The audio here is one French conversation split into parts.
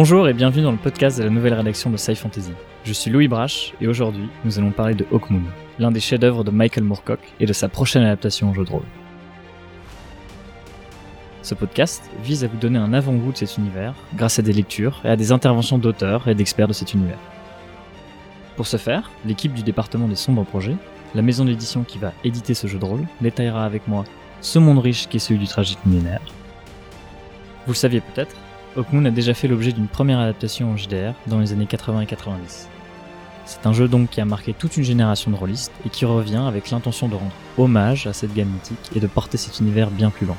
Bonjour et bienvenue dans le podcast de la nouvelle rédaction de Sci Fantasy. Je suis Louis Brache et aujourd'hui nous allons parler de Hawkmoon, l'un des chefs-d'œuvre de Michael Moorcock et de sa prochaine adaptation au jeu de rôle. Ce podcast vise à vous donner un avant-goût de cet univers grâce à des lectures et à des interventions d'auteurs et d'experts de cet univers. Pour ce faire, l'équipe du département des sombres projets, la maison d'édition qui va éditer ce jeu de rôle, détaillera avec moi ce monde riche qui est celui du tragique millénaire. Vous le saviez peut-être, Hawkmoon a déjà fait l'objet d'une première adaptation en JDR dans les années 80 et 90. C'est un jeu donc qui a marqué toute une génération de rôlistes et qui revient avec l'intention de rendre hommage à cette gamme mythique et de porter cet univers bien plus loin.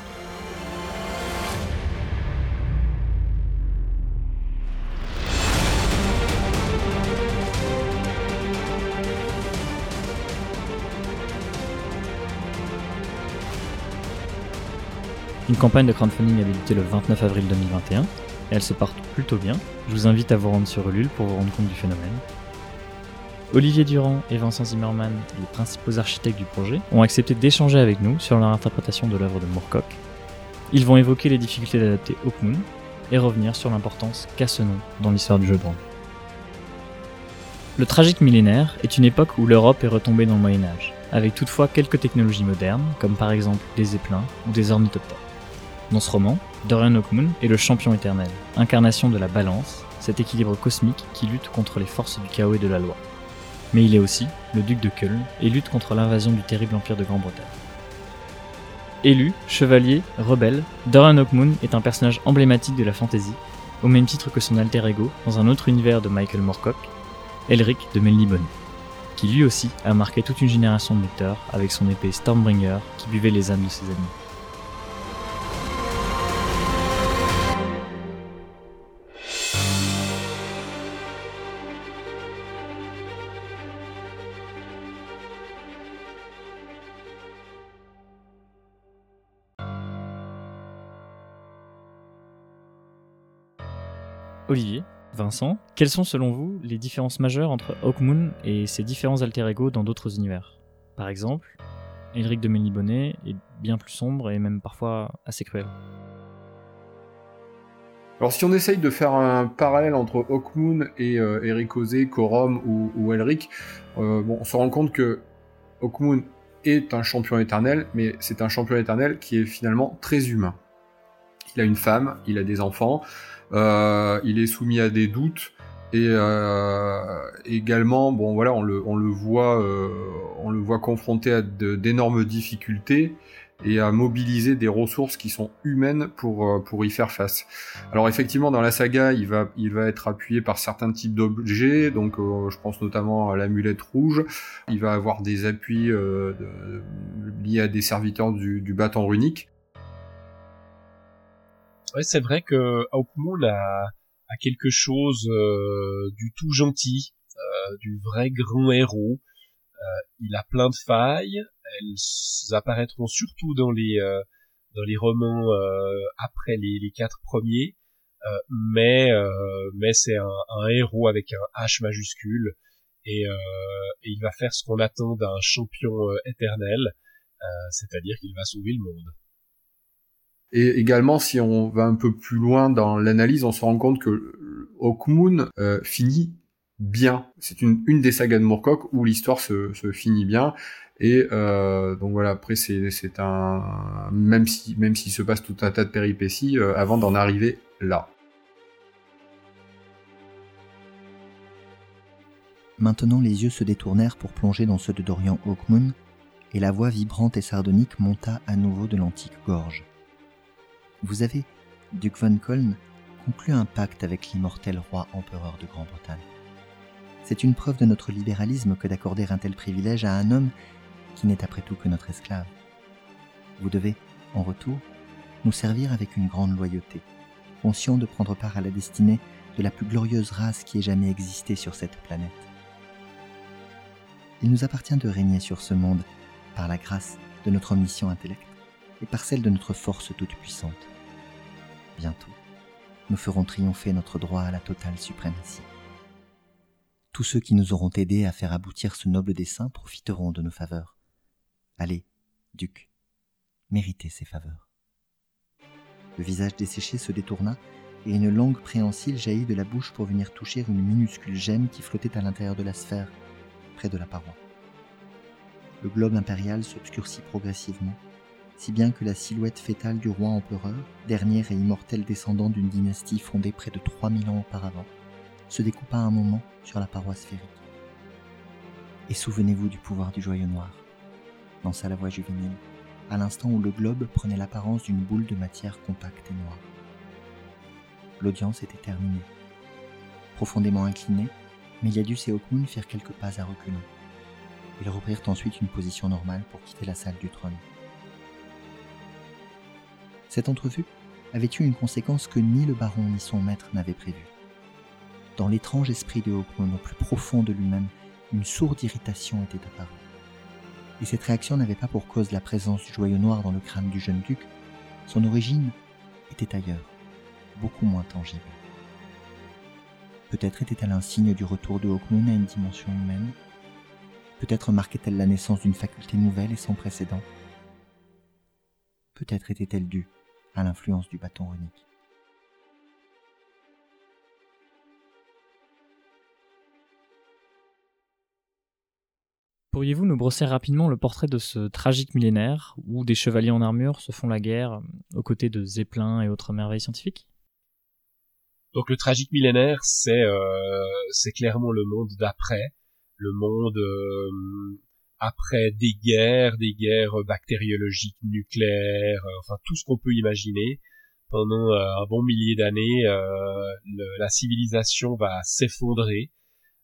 Une campagne de crowdfunding a débuté le 29 avril 2021 et elle se porte plutôt bien. Je vous invite à vous rendre sur Ulule pour vous rendre compte du phénomène. Olivier Durand et Vincent Zimmerman, les principaux architectes du projet, ont accepté d'échanger avec nous sur leur interprétation de l'œuvre de Moorcock. Ils vont évoquer les difficultés d'adapter Hawkmoon et revenir sur l'importance qu'a ce nom dans l'histoire du jeu de rôle. Le tragique millénaire est une époque où l'Europe est retombée dans le Moyen Âge, avec toutefois quelques technologies modernes, comme par exemple des zeppelins ou des ornithoptères. Dans ce roman, Dorian Hawkmoon est le champion éternel, incarnation de la balance, cet équilibre cosmique qui lutte contre les forces du chaos et de la loi. Mais il est aussi le duc de Köln et lutte contre l'invasion du terrible empire de Grande-Bretagne. Élu, chevalier, rebelle, Dorian Hawkmoon est un personnage emblématique de la fantasy, au même titre que son alter ego dans un autre univers de Michael Moorcock, Elric de Melniboné, qui lui aussi a marqué toute une génération de lecteurs avec son épée Stormbringer qui buvait les âmes de ses ennemis. Olivier, Vincent, quelles sont selon vous les différences majeures entre Hawkmoon et ses différents alter ego dans d'autres univers? Par exemple, Elric de Melniboné est bien plus sombre et même parfois assez cruel. Alors si on essaye de faire un parallèle entre Hawkmoon et euh, Eric Ozé, Corum ou, Elric, euh, on se rend compte que Hawkmoon est un champion éternel, mais c'est un champion éternel qui est finalement très humain. Il a une femme, il a des enfants, il est soumis à des doutes et euh, également, bon voilà, on le, voit, euh, on le voit confronté à d'énormes difficultés et à mobiliser des ressources qui sont humaines pour, pour y faire face. Alors effectivement, dans la saga, il va, il va être appuyé par certains types d'objets, donc je pense notamment à l'amulette rouge. Il va avoir des appuis liés à des serviteurs du, du bâton runique. Ouais, c'est vrai que Hawkmoon a, a quelque chose euh, du tout gentil, euh, du vrai grand héros. Euh, il a plein de failles. Elles apparaîtront surtout dans les dans les romans après les, les, quatre premiers. mais mais c'est un, un, héros avec un H majuscule et, et il va faire ce qu'on attend d'un champion éternel, c'est-à-dire qu'il va sauver le monde. Et également, si on va un peu plus loin dans l'analyse, on se rend compte que Hawkmoon euh, finit bien. C'est une, des sagas de Moorcock où l'histoire se, finit bien. Et euh, donc voilà, après c'est, c'est un même si même s'il se passe tout un tas de péripéties euh, avant d'en arriver là. Maintenant, les yeux se détournèrent pour plonger dans ceux de Dorian Hawkmoon, et la voix vibrante et sardonique monta à nouveau de l'antique gorge. Vous avez, Duc von Koln, conclu un pacte avec l'immortel roi empereur de Grande-Bretagne. C'est une preuve de notre libéralisme que d'accorder un tel privilège à un homme qui n'est après tout que notre esclave. Vous devez, en retour, nous servir avec une grande loyauté, conscient de prendre part à la destinée de la plus glorieuse race qui ait jamais existé sur cette planète. Il nous appartient de régner sur ce monde par la grâce de notre mission intellect et par celle de notre force toute puissante bientôt, nous ferons triompher notre droit à la totale suprématie. Tous ceux qui nous auront aidés à faire aboutir ce noble dessein profiteront de nos faveurs. Allez, duc, méritez ces faveurs. Le visage desséché se détourna et une langue préhensile jaillit de la bouche pour venir toucher une minuscule gemme qui flottait à l'intérieur de la sphère, près de la paroi. Le globe impérial s'obscurcit progressivement, si bien que la silhouette fétale du roi empereur, dernier et immortel descendant d'une dynastie fondée près de 3000 ans auparavant, se découpa un moment sur la paroi sphérique. Et souvenez-vous du pouvoir du joyau noir, lança la voix juvénile, à l'instant où le globe prenait l'apparence d'une boule de matière compacte et noire. L'audience était terminée. Profondément inclinés, Méliadus et Hawkmoon firent quelques pas à reculons. Ils reprirent ensuite une position normale pour quitter la salle du trône. Cette entrevue avait eu une conséquence que ni le baron ni son maître n'avaient prévue. Dans l'étrange esprit de Hawkmoon, au plus profond de lui-même, une sourde irritation était apparue. Et cette réaction n'avait pas pour cause la présence du joyau noir dans le crâne du jeune duc, son origine était ailleurs, beaucoup moins tangible. Peut-être était-elle un signe du retour de Hawkmoon à une dimension humaine Peut-être marquait-elle la naissance d'une faculté nouvelle et sans précédent Peut-être était-elle due à l'influence du bâton runique. Pourriez-vous nous brosser rapidement le portrait de ce tragique millénaire où des chevaliers en armure se font la guerre euh, aux côtés de Zeppelin et autres merveilles scientifiques? Donc le tragique millénaire, c'est euh, c'est clairement le monde d'après, le monde euh, après des guerres, des guerres bactériologiques, nucléaires, euh, enfin tout ce qu'on peut imaginer. Pendant euh, un bon millier d'années, la civilisation va s'effondrer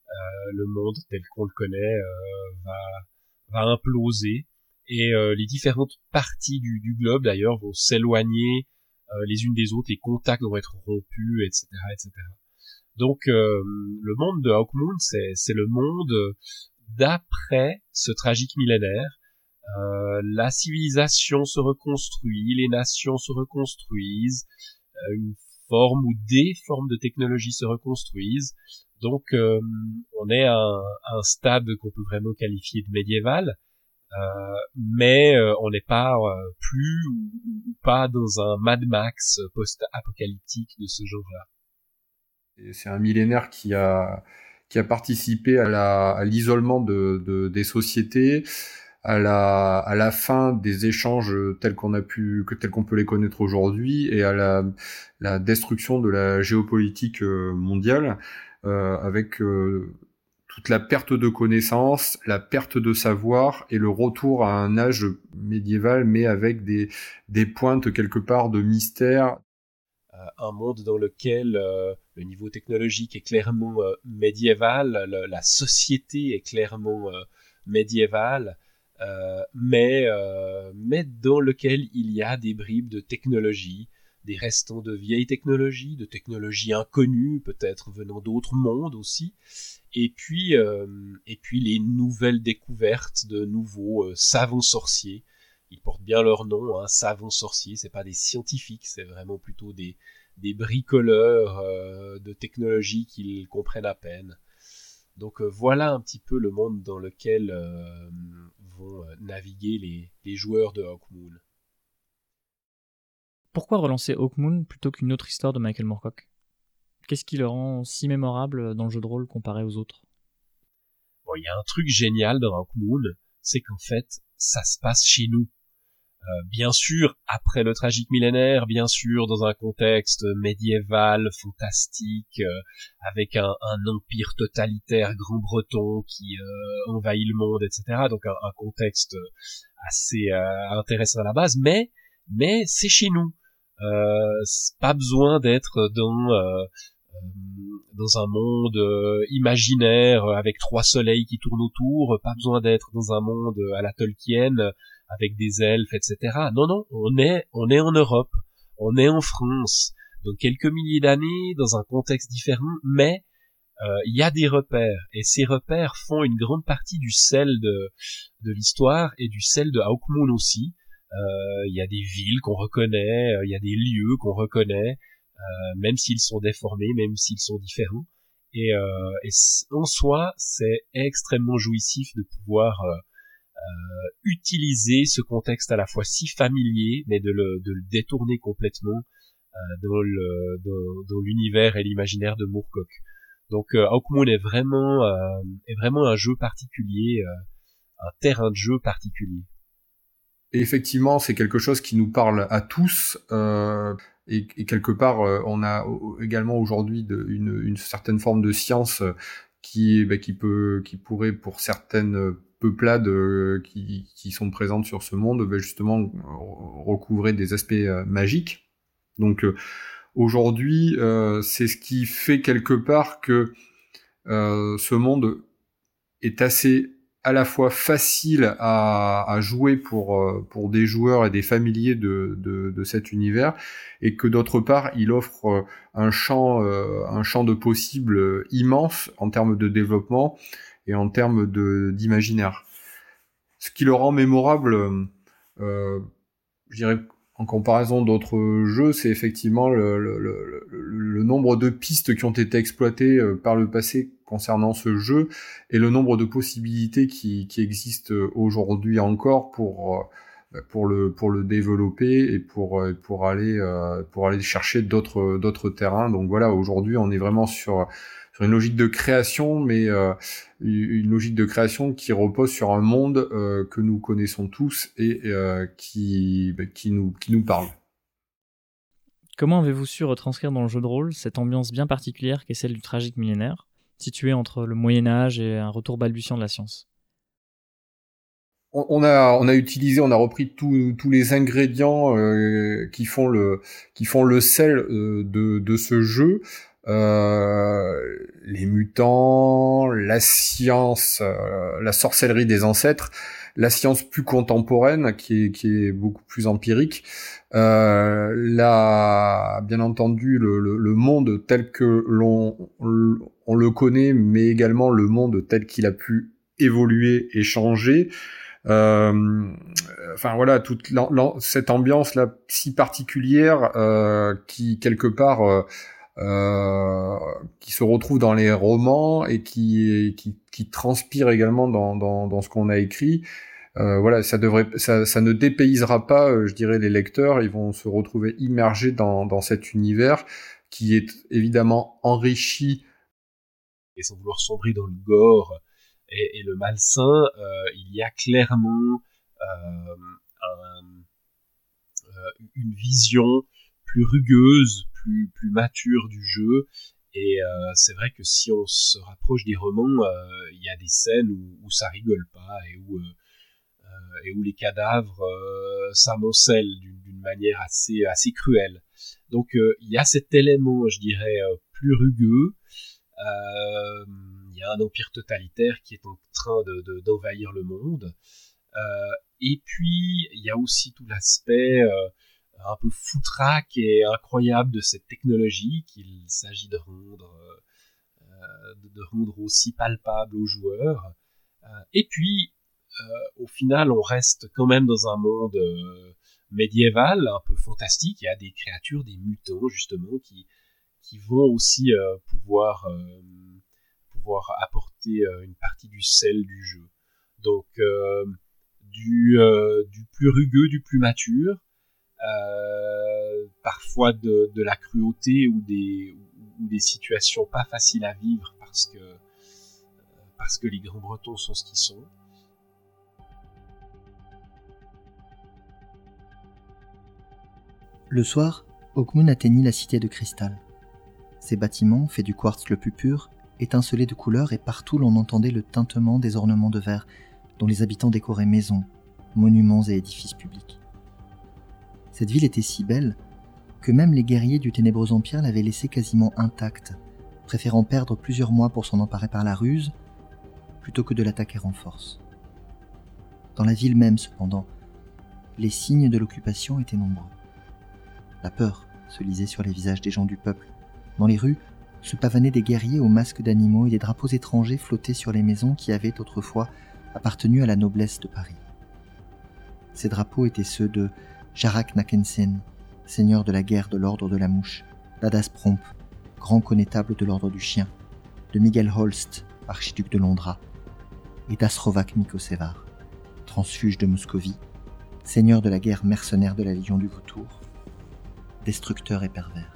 euh, le monde tel qu'on le connaît euh, va, va imploser et euh, les différentes parties du, du globe d'ailleurs vont s'éloigner les unes des autres, les contacts vont être rompus, etc., etc. Donc le monde de Hawkmoon, c'est le monde d'après ce tragique millénaire. Euh, la civilisation se reconstruit, les nations se reconstruisent, une forme ou des formes de technologie se reconstruisent. Donc euh, on est à un, stade qu'on peut vraiment qualifier de médiéval, euh, mais euh, on n'est pas plus ou, pas dans un Mad Max post-apocalyptique de ce genre-là. C'est un millénaire qui a qui a participé à l'isolement de, des sociétés, à la, à la fin des échanges tels qu'on a pu, que tels qu'on peut les connaître aujourd'hui, et à la, la destruction de la géopolitique mondiale. Euh, avec euh, toute la perte de connaissances, la perte de savoir et le retour à un âge médiéval, mais avec des, des pointes quelque part de mystère. Euh, un monde dans lequel le niveau technologique est clairement médiéval, la société est clairement médiévale, mais, dans lequel il y a des bribes de technologie, des restants de vieilles technologies, de technologies inconnues, peut-être venant d'autres mondes aussi, et puis, euh, les nouvelles découvertes de nouveaux euh, savants sorciers. Ils portent bien leur nom, hein, savants sorciers, c'est pas des scientifiques, c'est vraiment plutôt des, des bricoleurs euh, de technologies qu'ils comprennent à peine. Donc voilà un petit peu le monde dans lequel vont naviguer les, les joueurs de Hawkmoon. Pourquoi relancer Hawkmoon plutôt qu'une autre histoire de Michael Moorcock? Qu'est-ce qui le rend si mémorable dans le jeu de rôle comparé aux autres? Bon, il y a un truc génial dans Hawkmoon, c'est qu'en fait, ça se passe chez nous. Euh, bien sûr, après le tragique millénaire, bien sûr, dans un contexte médiéval, fantastique, euh, avec un, empire totalitaire grand-breton qui euh, envahit le monde, etc. Donc un, un contexte assez intéressant à la base, mais mais c'est chez nous. Euh, pas besoin d'être dans euh, euh, dans un monde imaginaire avec trois soleils qui tournent autour, pas besoin d'être dans un monde à la Tolkien avec des elfes, etc. Non, non, on est, on est en Europe, on est en France, dans quelques milliers d'années, dans un contexte différent, mais il y a des repères, et ces repères font une grande partie du sel de, de l'histoire et du sel de Hawkmoon aussi. Euh, il y a des villes qu'on reconnaît, euh, il y a des lieux qu'on reconnaît, euh, même s'ils sont déformés, même s'ils sont différents. Et, et en soi, c'est extrêmement jouissif de pouvoir utiliser ce contexte à la fois si familier, mais de le, de le détourner complètement dans l'univers et l'imaginaire de Moorcock. Donc Hawkmoon est vraiment est vraiment un jeu particulier, un terrain de jeu particulier. Et effectivement, c'est quelque chose qui nous parle à tous. Euh, et, quelque part, euh, on a également aujourd'hui une, une, certaine forme de science qui, bah, qui, peut, qui pourrait, pour certaines peuplades euh, qui, sont présentes sur ce monde, bah, justement recouvrer des aspects magiques. Donc aujourd'hui, c'est ce qui fait quelque part que ce monde est assez à la fois facile à, jouer pour, euh, pour des joueurs et des familiers de, de, cet univers, et que d'autre part, il offre euh, un champ, euh, un champ de possibles immense en termes de développement et en termes d'imaginaire. Ce qui le rend mémorable, euh, je dirais en comparaison d'autres jeux, c'est effectivement le, le, le, le, nombre de pistes qui ont été exploitées par le passé concernant ce jeu et le nombre de possibilités qui, existent aujourd'hui encore pour euh, pour le pour le développer et pour euh, pour aller euh, pour aller chercher d'autres d'autres terrains. Donc voilà, aujourd'hui, on est vraiment sur sur une logique de création, mais une logique de création qui repose sur un monde que nous connaissons tous et qui bah, qui nous qui nous parle. Comment avez-vous su retranscrire dans le jeu de rôle cette ambiance bien particulière qu'est celle du tragique millénaire? Situé entre le Moyen Âge et un retour balbutiant de la science on a, utilisé, on a repris tous les ingrédients euh, qui font le sel euh, de, de ce jeu. Euh, les mutants, la science, la sorcellerie des ancêtres, la science plus contemporaine qui est, qui est beaucoup plus empirique, euh, la, bien entendu le, le, monde tel que l'on on le connaît, mais également le monde tel qu'il a pu évoluer et changer. Euh, enfin voilà, toute cette ambiance là si particulière euh, qui quelque part euh, qui se retrouve dans les romans et qui, qui, transpire également dans, dans, ce qu'on a écrit. Euh, voilà, ça devrait, ça, ça ne dépaysera pas, euh, je dirais, les lecteurs. Ils vont se retrouver immergés dans, dans cet univers qui est évidemment enrichi. Et sans vouloir sombrer dans le gore et, le malsain, il y a clairement un, une vision plus rugueuse, plus, mature du jeu. Et euh, c'est vrai que si on se rapproche des romans, il y a des scènes où, ça rigole pas et où et où les cadavres euh, s'amoncellent d'une manière assez, assez cruelle. Donc euh, il y a cet élément, je dirais, euh, plus rugueux. Il y a un empire totalitaire qui est en train d'envahir de, le monde. et puis il y a aussi tout l'aspect un peu foutraque et incroyable de cette technologie qu'il s'agit de rendre, de rendre aussi palpable aux joueurs. et puis euh, au final, on reste quand même dans un monde euh, médiéval, un peu fantastique. Il y a des créatures, des mutants justement, qui, qui vont aussi euh, pouvoir, pouvoir apporter une partie du sel du jeu. Donc du plus rugueux, du plus mature, parfois de, la cruauté ou des, situations pas faciles à vivre parce que, parce que les grands bretons sont ce qu'ils sont. Le soir, Hawkmoon atteignit la cité de cristal. Ces bâtiments, faits du quartz le plus pur, étincelaient de couleurs et partout l'on entendait le tintement des ornements de verre dont les habitants décoraient maisons, monuments et édifices publics. Cette ville était si belle même les guerriers du ténébreux empire l'avaient laissée quasiment intacte, préférant perdre plusieurs mois pour s'en emparer par la ruse plutôt que de l'attaquer en force. Dans la ville même, cependant, les signes de l'occupation étaient nombreux. La peur se lisait sur les visages des gens du peuple. Dans les rues, se pavanaient des guerriers aux masques d'animaux et des drapeaux étrangers flottaient sur les maisons qui avaient autrefois appartenu à la noblesse de Paris. Ces drapeaux étaient ceux de Jarak Nakensen, seigneur de la guerre de l'ordre de la mouche, d'Adas Promp, grand connétable de l'ordre du chien, de Miguel Holst, archiduc de Londra, et d'Asrovac Mikosevar, transfuge de Moscovie, seigneur de la guerre mercenaire de la Légion du Vautour, destructeur et pervers.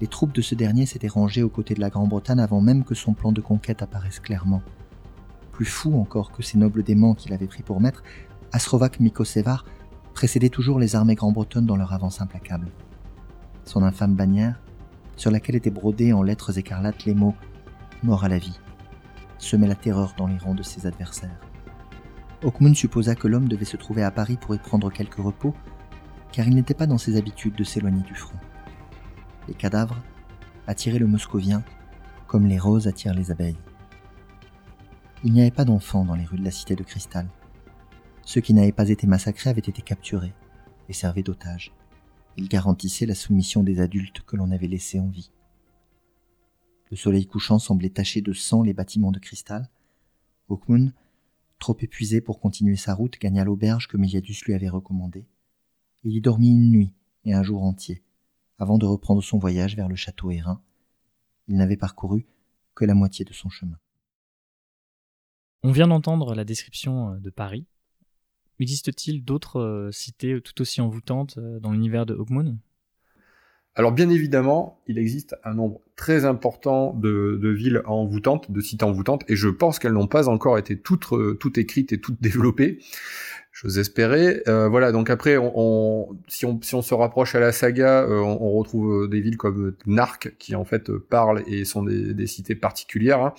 Les troupes de ce dernier s'étaient rangées aux côtés de la Grande-Bretagne avant même que son plan de conquête apparaisse clairement. Plus fou encore que ces nobles démons qu'il avait pris pour maître, Asrovac Mikosevar précédait toujours les armées grand-bretonnes dans leur avance implacable. Son infâme bannière, sur laquelle étaient brodés en lettres écarlates les mots Mort à la vie, semait la terreur dans les rangs de ses adversaires. Hawkmoon supposa que l'homme devait se trouver à Paris pour y prendre quelque repos, car il n'était pas dans ses habitudes de s'éloigner du front. Les cadavres attiraient le moscovien comme les roses attirent les abeilles. Il n'y avait pas d'enfants dans les rues de la cité de cristal. Ceux qui n'avaient pas été massacrés avaient été capturés et servaient d'otages. Ils garantissaient la soumission des adultes que l'on avait laissés en vie. Le soleil couchant semblait tacher de sang les bâtiments de cristal. Hawkmoon, trop épuisé pour continuer sa route, gagna l'auberge que Méliadus lui avait recommandée. Il y dormit une nuit et un jour entier, avant de reprendre son voyage vers le château Hérin. Il n'avait parcouru que la moitié de son chemin. On vient d'entendre la description euh, de Paris. Existe-t-il d'autres euh, cités tout aussi envoûtantes euh, dans l'univers de Hawkmoon alors bien évidemment, il existe un nombre très important de, villes envoûtantes, de sites envoûtantes, et je pense qu'elles n'ont pas encore été toutes, écrites et toutes développées. J'ose espérer. Euh, voilà, donc après, si, on, se rapproche à la saga, euh, on, retrouve des villes comme Narc, qui en fait parlent et sont des, cités particulières. Hein.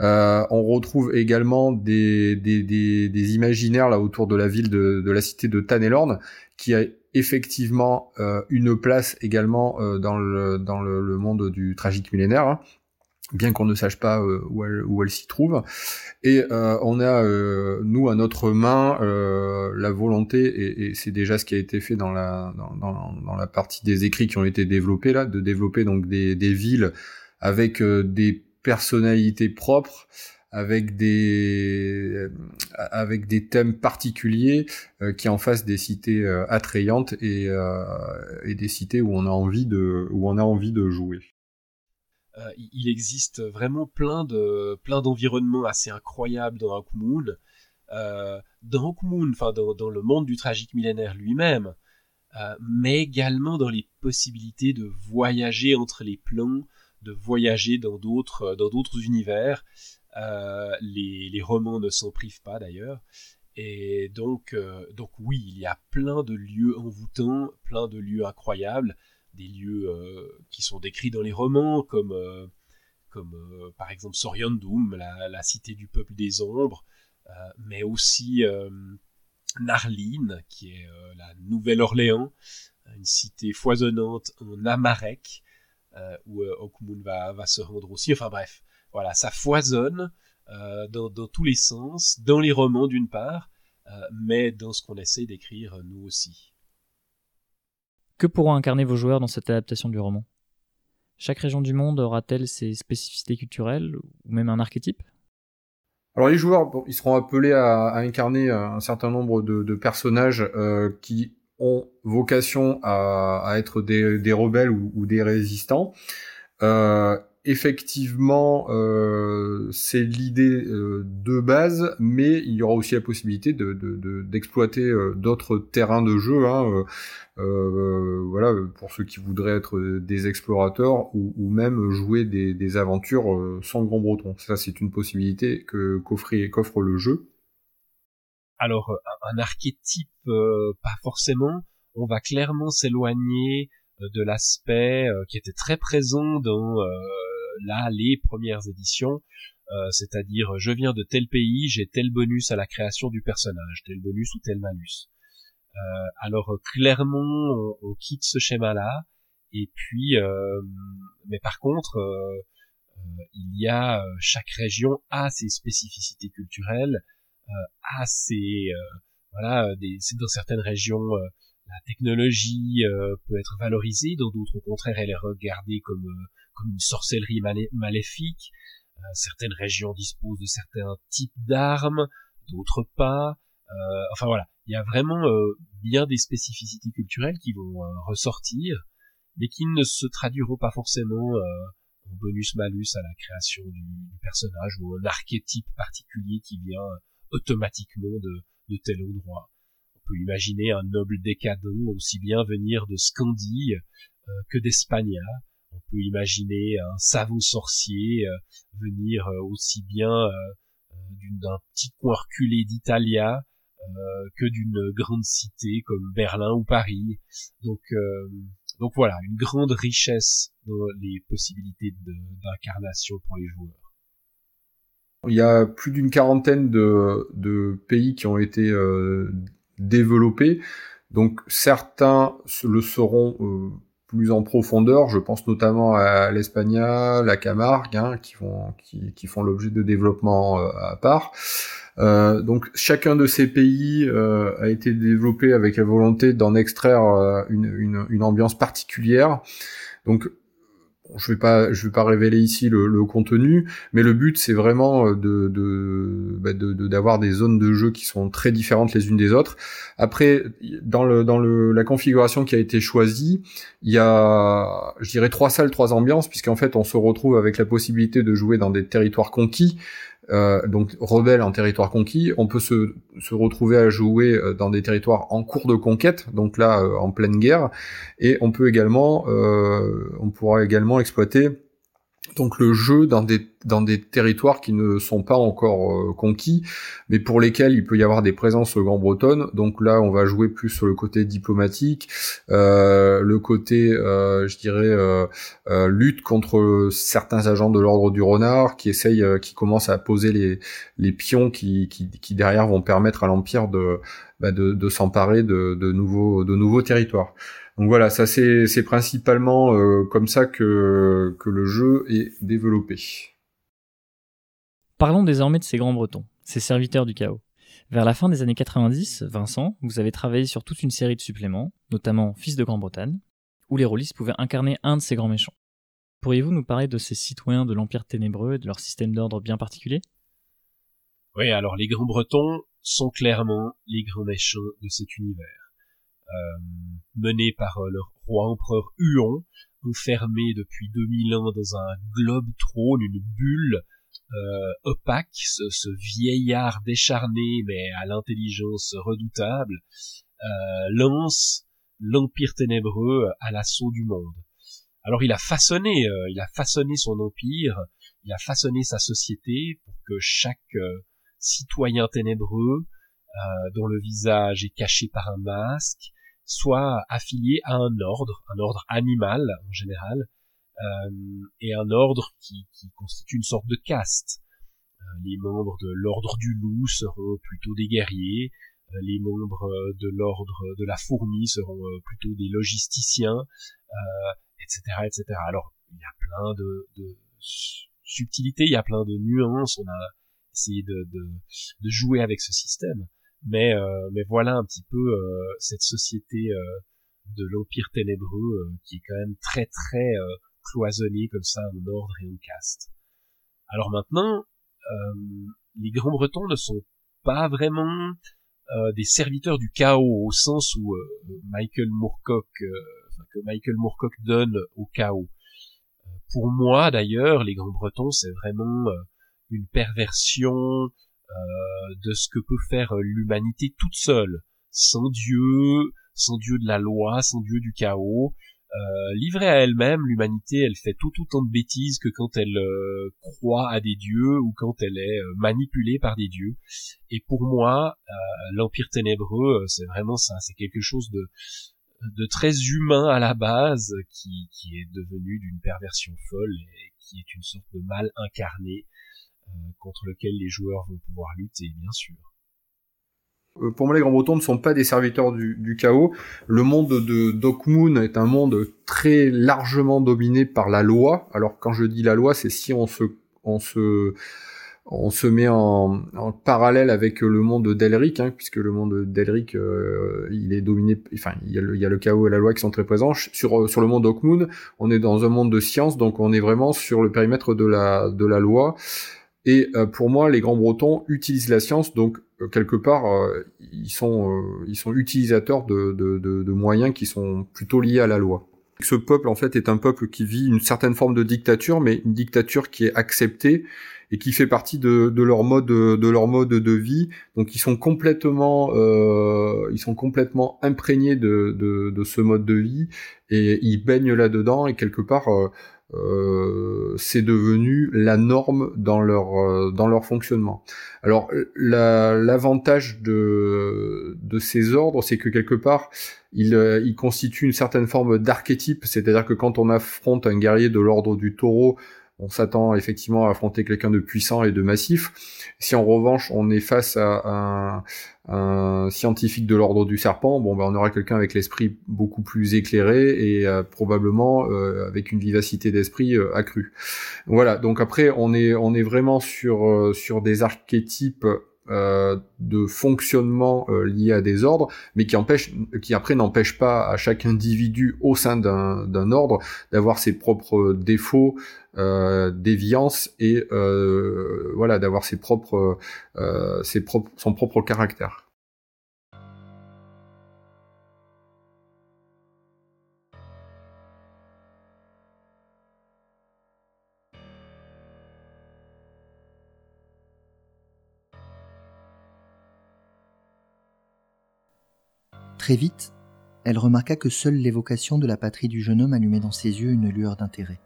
Euh, on retrouve également des, des, des, imaginaires là autour de la ville de, de la cité de Tanelorn, qui a effectivement euh, une place également euh, dans, le, dans le, monde du tragique millénaire, hein, bien qu'on ne sache pas euh, où elle, où elle s'y trouve. Et on a, nous, à notre main, la volonté, et, et c'est déjà ce qui a été fait dans la, dans, dans, dans, la partie des écrits qui ont été développés là, de développer donc des, des villes avec des personnalités propres, avec des euh, avec des thèmes particuliers euh, qui en fassent des cités euh, attrayantes et, et des cités où on a envie de où on a envie de jouer. il existe vraiment plein de plein d'environnements assez incroyables dans Hawkmoon. Euh, dans Hawkmoon, enfin dans, dans, le monde du tragique millénaire lui-même, mais également dans les possibilités de voyager entre les plans, de voyager dans d'autres d'autres univers euh, les, romans ne s'en privent pas d'ailleurs. Et donc, euh, donc oui, il y a plein de lieux envoûtants, plein de lieux incroyables, des lieux euh, qui sont décrits dans les romans, comme, comme par exemple Soriandum, la, la, cité du peuple des ombres, mais aussi Narline, qui est la Nouvelle-Orléans, une cité foisonnante en Amarek, où Hawkmoon va, va se rendre aussi. Enfin bref, voilà, ça foisonne euh, dans, tous les sens, dans les romans d'une part, euh, mais dans ce qu'on essaie d'écrire nous aussi. Que pourront incarner vos joueurs dans cette adaptation du roman? Chaque région du monde aura-t-elle ses spécificités culturelles ou même un archétype? Alors les joueurs, ils seront appelés à, incarner un certain nombre de, personnages euh, qui vocation à, être des, rebelles ou, des résistants. Euh, effectivement, euh, c'est l'idée euh, de base, mais il y aura aussi la possibilité d'exploiter de, d'autres terrains de jeu. Hein, voilà, pour ceux qui voudraient être des explorateurs ou, même jouer des, aventures sans grand breton. Ça, c'est une possibilité que qu'offre le jeu. Alors, un archétype, pas forcément. On va clairement s'éloigner de l'aspect qui était très présent dans là les premières éditions, euh, c'est-à-dire je viens de tel pays, j'ai tel bonus à la création du personnage, tel bonus ou tel malus. Euh, alors clairement, on, quitte ce schéma-là, et puis, euh, mais par contre, il y a chaque région a ses spécificités culturelles, a ses voilà, des, dans certaines régions la technologie peut être valorisée, dans d'autres au contraire elle est regardée comme comme une sorcellerie maléfique. Euh, certaines régions disposent de certains types d'armes, d'autres pas. Euh, enfin voilà, il y a vraiment euh, bien des spécificités culturelles qui vont ressortir, mais qui ne se traduiront pas forcément en bonus-malus à la création du, personnage ou un archétype particulier qui vient automatiquement de, tel endroit. On peut imaginer un noble décadent aussi bien venir de Scandie que d'Espagna. On peut imaginer un savant sorcier venir aussi bien d'un petit coin reculé d'Italia que d'une grande cité comme Berlin ou Paris. Donc donc voilà, une grande richesse dans les possibilités d'incarnation pour les joueurs. Il y a plus d'une quarantaine de, pays qui ont été euh, développés. Donc certains le seront euh, plus en profondeur. Je pense notamment à l'Espagna, la Camargue, hein, qui, font, l'objet de développement euh, à part. donc chacun de ces pays a été développé avec la volonté d'en extraire une, une, ambiance particulière. Donc je vais pas, vais pas révéler ici le, contenu, mais le but c'est vraiment euh, bah, d'avoir des zones de jeu qui sont très différentes les unes des autres. Après, dans la configuration qui a été choisie, il y a, je dirais trois salles, trois ambiances, puisqu'en fait on se retrouve avec la possibilité de jouer dans des territoires conquis, euh, donc rebelle en territoire conquis. On peut se, se, retrouver à jouer euh, dans des territoires en cours de conquête, donc là euh, en pleine guerre, et on peut également, on pourra également exploiter donc le jeu dans des, dans des territoires qui ne sont pas encore euh, conquis, mais pour lesquels il peut y avoir des présences grand-bretonnes. Donc là, on va jouer plus sur le côté diplomatique, euh, le côté, euh, je dirais, lutte contre certains agents de l'ordre du renard qui essayent, qui commencent à poser les, les pions qui, qui, derrière vont permettre à l'empire de, bah, de, de s'emparer de, de nouveaux, de nouveaux territoires. Donc voilà, ça c'est principalement euh, comme ça que, que le jeu est développé. Parlons désormais de ces grands bretons, ces serviteurs du chaos. Vers la fin des années 90, Vincent, vous avez travaillé sur toute une série de suppléments, notamment Fils de Grande-Bretagne, où les rôlistes pouvaient incarner un de ces grands méchants. Pourriez-vous nous parler de ces citoyens de l'Empire ténébreux et de leur système d'ordre bien particulier? Oui, alors les grands bretons sont clairement les grands méchants de cet univers. Euh, mené par euh, le roi empereur Huon, enfermé depuis 2000 ans dans un globe trône, une bulle euh, opaque, ce, vieillard décharné mais à l'intelligence redoutable, lance l'empire ténébreux à l'assaut du monde. Alors il a façonné, il a façonné son empire, il a façonné sa société pour que chaque citoyen ténébreux, dont le visage est caché par un masque, soit affilié à un ordre, un ordre animal en général, euh, et un ordre qui, constitue une sorte de caste. Euh, les membres de l'ordre du loup seront plutôt des guerriers, euh, les membres de l'ordre de la fourmi seront plutôt des logisticiens, etc., etc. Alors il y a plein de, subtilités, il y a plein de nuances. On a essayé de, de, de jouer avec ce système. Mais, euh, mais voilà un petit peu euh, cette société euh, de l'Empire ténébreux qui est quand même très très cloisonnée comme ça en ordre et en caste. Alors maintenant, les Grands Bretons ne sont pas vraiment des serviteurs du chaos au sens où Michael Moorcock, que Michael Moorcock donne au chaos. Pour moi d'ailleurs, les Grands Bretons c'est vraiment une perversion euh, de ce que peut faire euh, l'humanité toute seule, sans Dieu, sans Dieu de la loi, sans Dieu du chaos. Euh, livrée à elle-même, l'humanité, elle fait tout autant de bêtises que quand elle euh, croit à des dieux ou quand elle est manipulée par des dieux. Et pour moi, l'Empire ténébreux, c'est vraiment ça, c'est quelque chose de, de très humain à la base, qui, qui est devenu d'une perversion folle et qui est une sorte de mal incarné euh, contre lequel les joueurs vont pouvoir lutter, bien sûr. Euh, pour moi, les Grands Bretons ne sont pas des serviteurs du, chaos. Le monde de Doc est un monde très largement dominé par la loi. Alors, quand je dis la loi, c'est si on se, on se, on se met en, parallèle avec le monde d'Elric, hein, puisque le monde d'Elric, euh, il est dominé, enfin, il y, a le, chaos et la loi qui sont très présents. Sur, sur le monde Moon, on est dans un monde de science, donc on est vraiment sur le périmètre de la, de la loi. Et euh, pour moi, les grands bretons utilisent la science, donc euh, quelque part, euh, ils, sont, ils sont utilisateurs de, de, de, moyens qui sont plutôt liés à la loi. Ce peuple, en fait, est un peuple qui vit une certaine forme de dictature, mais une dictature qui est acceptée et qui fait partie de, leur mode de leur mode de vie. Donc ils sont complètement euh, ils sont complètement imprégnés de, de, ce mode de vie et ils baignent là dedans et quelque part euh, euh, c'est devenu la norme dans leur euh, dans leur fonctionnement. Alors l'avantage de de ces ordres, c'est que quelque part ils euh, constituent une certaine forme d'archétype, c'est-à-dire que quand on affronte un guerrier de l'ordre du taureau, on s'attend effectivement à affronter quelqu'un de puissant et de massif. Si en revanche on est face à un, scientifique de l'ordre du serpent, bon ben on aura quelqu'un avec l'esprit beaucoup plus éclairé et euh, probablement euh, avec une vivacité d'esprit euh, accrue. Voilà, donc après on est on est vraiment sur sur des archétypes euh, de fonctionnement euh, lié à des ordres, mais qui empêche, qui après n'empêche pas à chaque individu au sein d'un ordre d'avoir ses propres défauts, euh, déviances et euh, voilà, d'avoir ses propres, ses propres, son propre caractère. Très vite, elle remarqua que seule l'évocation de la patrie du jeune homme allumait dans ses yeux une lueur d'intérêt.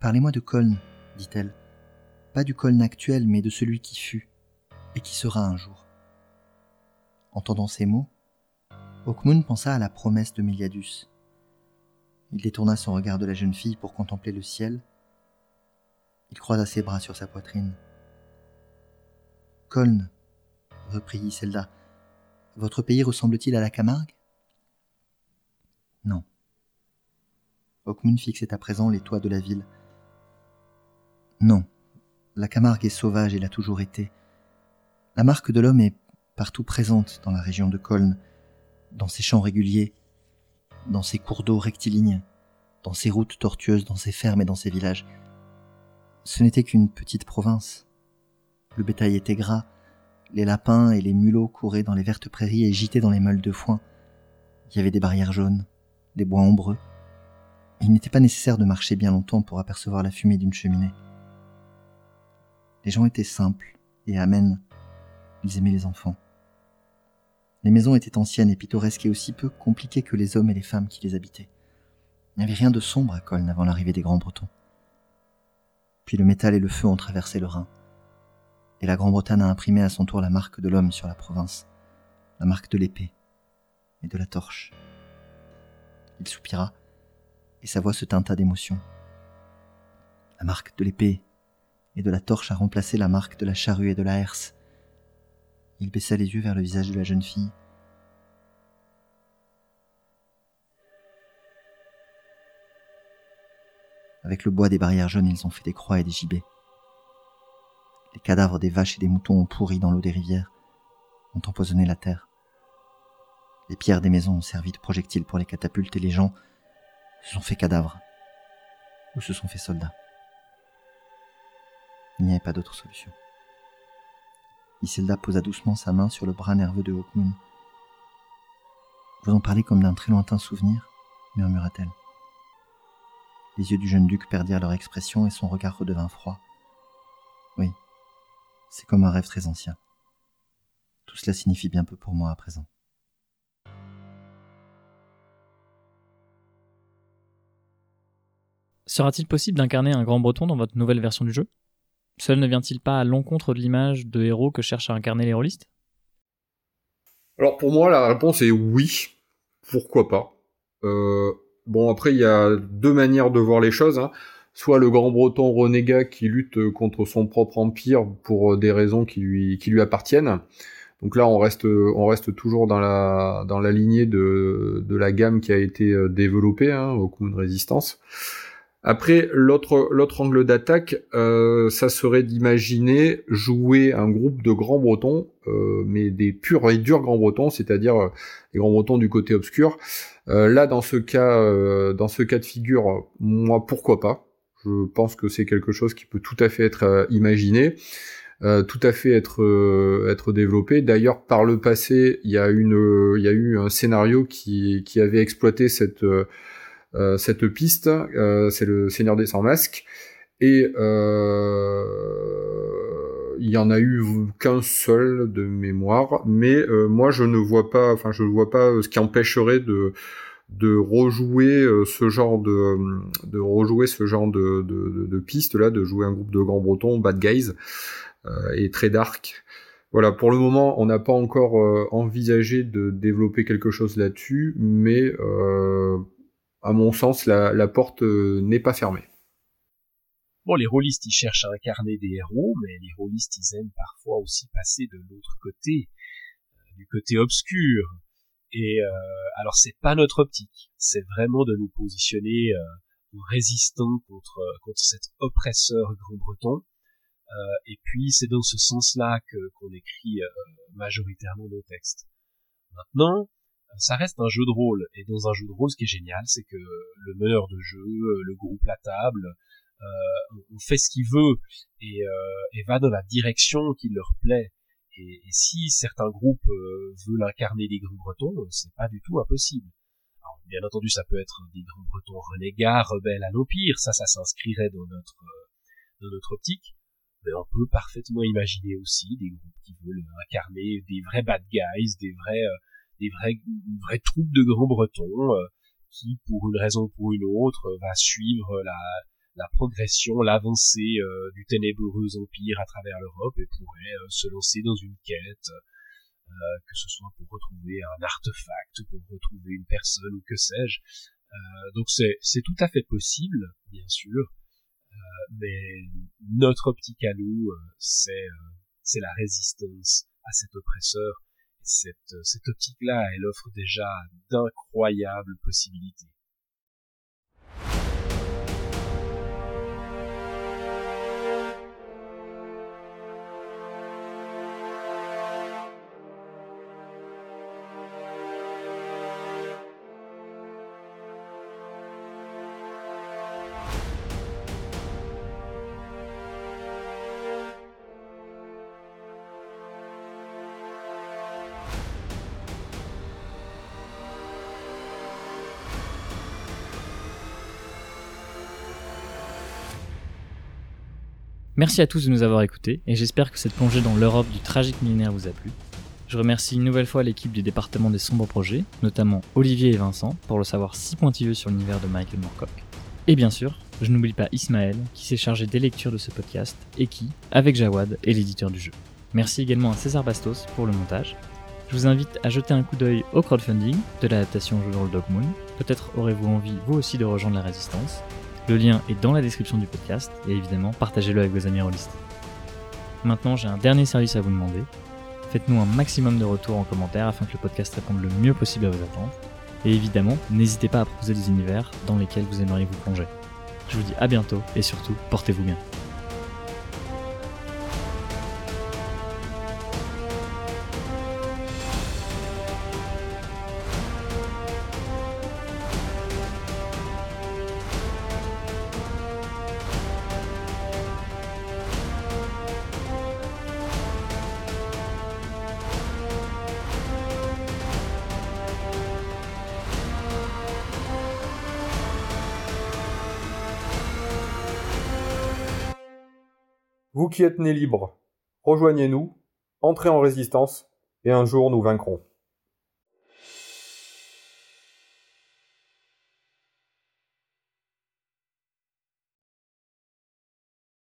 Parlez-moi de Colne, dit-elle. Pas du Colne actuel, mais de celui qui fut, et qui sera un jour. Entendant ces mots, Hawkmoon pensa à la promesse de Méliadus. Il détourna son regard de la jeune fille pour contempler le ciel. Il croisa ses bras sur sa poitrine. Colne, reprit Iselda, votre pays ressemble-t-il à la Camargue? Non. Hawkmoon fixait à présent les toits de la ville. Non, la Camargue est sauvage et l'a toujours été. La marque de l'homme est partout présente dans la région de Colne, dans ses champs réguliers, dans ses cours d'eau rectilignes, dans ses routes tortueuses, dans ses fermes et dans ses villages. Ce n'était qu'une petite province. Le bétail était gras, les lapins et les mulots couraient dans les vertes prairies et gitaient dans les meules de foin. Il y avait des barrières jaunes, des bois ombreux. il n'était pas nécessaire de marcher bien longtemps pour apercevoir la fumée d'une cheminée. Les gens étaient simples et amènes. Ils aimaient les enfants. Les maisons étaient anciennes et pittoresques et aussi peu compliquées que les hommes et les femmes qui les habitaient. Il n'y avait rien de sombre à Colne avant l'arrivée des Grands Bretons. Puis le métal et le feu ont traversé le Rhin et la Grande-Bretagne a imprimé à son tour la marque de l'homme sur la province, la marque de l'épée et de la torche. Il soupira, et sa voix se teinta d'émotion. La marque de l'épée et de la torche a remplacé la marque de la charrue et de la herse. Il baissa les yeux vers le visage de la jeune fille. Avec le bois des barrières jaunes, ils ont fait des croix et des gibets. Les cadavres des vaches et des moutons ont pourri dans l'eau des rivières, ont empoisonné la terre. Les pierres des maisons ont servi de projectiles pour les catapultes et les gens se sont fait cadavres ou se sont fait soldats. Il n'y avait pas d'autre solution. Iselda posa doucement sa main sur le bras nerveux de Hawkmoon. Vous en parlez comme d'un très lointain souvenir, murmura-t-elle. Les yeux du jeune duc perdirent leur expression et son regard redevint froid. C'est comme un rêve très ancien. Tout cela signifie bien peu pour moi à présent. Sera-t-il possible d'incarner un grand breton dans votre nouvelle version du jeu? Cela ne vient-il pas à l'encontre de l'image de héros que cherchent à incarner les rôlistes? Alors pour moi, la réponse est oui. Pourquoi pas? Euh, Bon, après, il y a deux manières de voir les choses. Hein soit le grand breton renégat qui lutte contre son propre empire pour des raisons qui lui, qui lui appartiennent. Donc là, on reste, on reste toujours dans la, dans la lignée de, de la gamme qui a été euh, développée hein, au coup de résistance. Après, l'autre, angle d'attaque, euh, ça serait d'imaginer jouer un groupe de grands bretons, euh, mais des purs et durs grands bretons, c'est-à-dire euh, les grands bretons du côté obscur. Euh, là, dans ce cas, dans ce cas de figure, moi, pourquoi pas? Je pense que c'est quelque chose qui peut tout à fait être euh, imaginé. tout à fait être être développé. D'ailleurs, par le passé, il y a une il y a eu un scénario qui qui avait exploité cette cette piste. c'est le Seigneur des Sans Masques et il y en a eu qu'un seul de mémoire, mais moi je ne vois pas, enfin je ne vois pas ce qui empêcherait de de rejouer euh, ce genre de, euh, de rejouer ce genre de, de, piste là, de jouer un groupe de grands bretons, bad guys, euh, et très dark. Voilà, pour le moment, on n'a pas encore envisagé de développer quelque chose là-dessus, mais à mon sens, la, la porte n'est pas fermée. Bon, les rôlistes, ils cherchent à incarner des héros, mais les rôlistes, ils aiment parfois aussi passer de l'autre côté, du côté obscur, et euh, alors c'est pas notre optique, c'est vraiment de nous positionner euh, résistants contre contre cet oppresseur grand-breton. Euh, et puis c'est dans ce sens-là que qu'on écrit euh, majoritairement nos textes. Maintenant, ça reste un jeu de rôle et dans un jeu de rôle, ce qui est génial, c'est que le meneur de jeu, le groupe, la table, euh, on fait ce qu'il veut et, et va dans la direction qui leur plaît. Et, si certains groupes euh, veulent incarner les grands bretons, euh, c'est pas du tout impossible. Alors, bien entendu, ça peut être des grands bretons renégats, rebelles à l'Empire, ça, ça s'inscrirait dans notre, euh, dans notre optique. Mais on peut parfaitement imaginer aussi des groupes qui veulent incarner des vrais bad guys, des vrais, des vrais, vraies troupes de grands bretons, qui, pour une raison ou pour une autre, va suivre la, la progression, l'avancée euh, du ténébreux empire à travers l'Europe et pourrait euh, se lancer dans une quête, euh, que ce soit pour retrouver un artefact, pour retrouver une personne ou que sais-je. donc c'est tout à fait possible, bien sûr, mais notre optique à nous, c'est la résistance à cet oppresseur. cette, cette optique-là, elle offre déjà d'incroyables possibilités. Merci à tous de nous avoir écoutés et j'espère que cette plongée dans l'Europe du tragique millénaire vous a plu. Je remercie une nouvelle fois l'équipe du département des sombres projets, notamment Olivier et Vincent, pour le savoir si pointilleux sur l'univers de Michael Moorcock. Et bien sûr, je n'oublie pas Ismaël, qui s'est chargé des lectures de ce podcast et qui, avec Jawad, est l'éditeur du jeu. Merci également à César Bastos pour le montage. Je vous invite à jeter un coup d'œil au crowdfunding de l'adaptation jeu de Dog Moon. Peut-être aurez-vous envie, vous aussi, de rejoindre la résistance. Le lien est dans la description du podcast et évidemment, partagez-le avec vos amis rôlistes. Maintenant, j'ai un dernier service à vous demander. Faites-nous un maximum de retours en commentaire afin que le podcast réponde le mieux possible à vos attentes. Et évidemment, n'hésitez pas à proposer des univers dans lesquels vous aimeriez vous plonger. Je vous dis à bientôt et surtout, portez-vous bien. Qui êtes nés libres, rejoignez-nous, entrez en résistance, et un jour nous vaincrons.